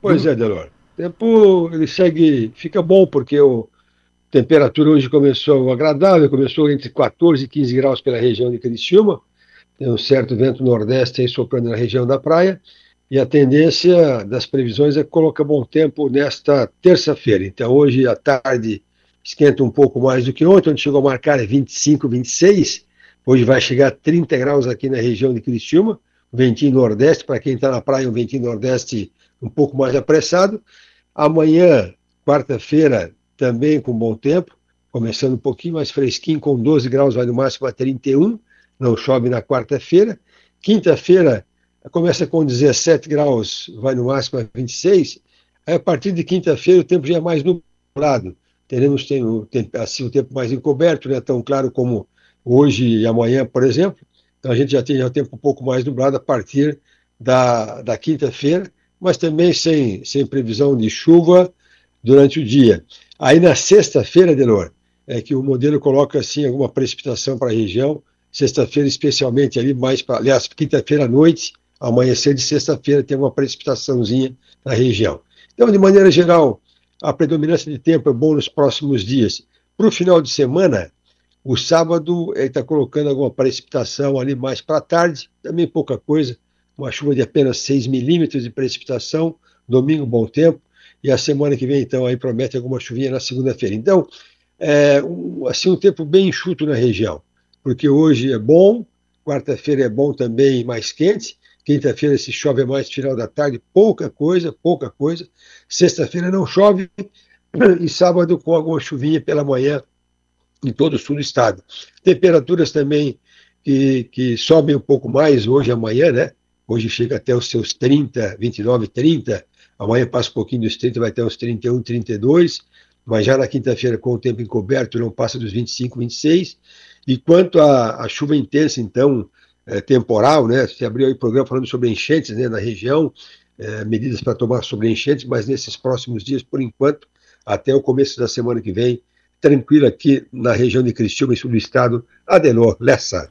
Pois é, Delor. O tempo ele segue, fica bom porque a temperatura hoje começou agradável, começou entre 14 e 15 graus pela região de Criciúma, tem um certo vento nordeste aí soprando na região da praia, e a tendência das previsões é colocar bom tempo nesta terça-feira. Então hoje à tarde esquenta um pouco mais do que ontem, onde chegou a marcar 25, 26, hoje vai chegar a 30 graus aqui na região de Criciúma, ventinho nordeste, para quem está na praia, um ventinho nordeste um pouco mais apressado. Amanhã, quarta-feira, também com bom tempo, começando um pouquinho mais fresquinho, com 12 graus, vai no máximo a 31, não chove na quarta-feira. Quinta-feira começa com 17 graus, vai no máximo a 26. Aí, a partir de quinta-feira, o tempo já é mais nublado. Teremos assim, o tempo mais encoberto, não é tão claro como hoje e amanhã, por exemplo. Então, a gente já tem já o tempo um pouco mais nublado a partir da, da quinta-feira mas também sem, sem previsão de chuva durante o dia. Aí na sexta-feira, Delor, é que o modelo coloca assim alguma precipitação para a região, sexta-feira especialmente ali mais para, aliás, quinta-feira à noite, amanhecer de sexta-feira tem uma precipitaçãozinha na região. Então, de maneira geral, a predominância de tempo é bom nos próximos dias. Para o final de semana, o sábado está colocando alguma precipitação ali mais para tarde, também pouca coisa, uma chuva de apenas 6 milímetros de precipitação, domingo bom tempo, e a semana que vem, então, aí promete alguma chuvinha na segunda-feira. Então, é, um, assim, um tempo bem enxuto na região, porque hoje é bom, quarta-feira é bom também, mais quente, quinta-feira se chove mais final da tarde, pouca coisa, pouca coisa, sexta-feira não chove, e sábado com alguma chuvinha pela manhã em todo o sul do estado. Temperaturas também que, que sobem um pouco mais hoje amanhã, né? Hoje chega até os seus 30, 29, 30. Amanhã passa um pouquinho dos 30, vai até os 31, 32. Mas já na quinta-feira, com o tempo encoberto, não passa dos 25, 26. E quanto à, chuva intensa, então, é, temporal, né? Você abriu aí o programa falando sobre enchentes né, na região, é, medidas para tomar sobre enchentes, mas nesses próximos dias, por enquanto, até o começo da semana que vem, tranquilo aqui na região de Criciúma sul do estado, Adenor Lessa.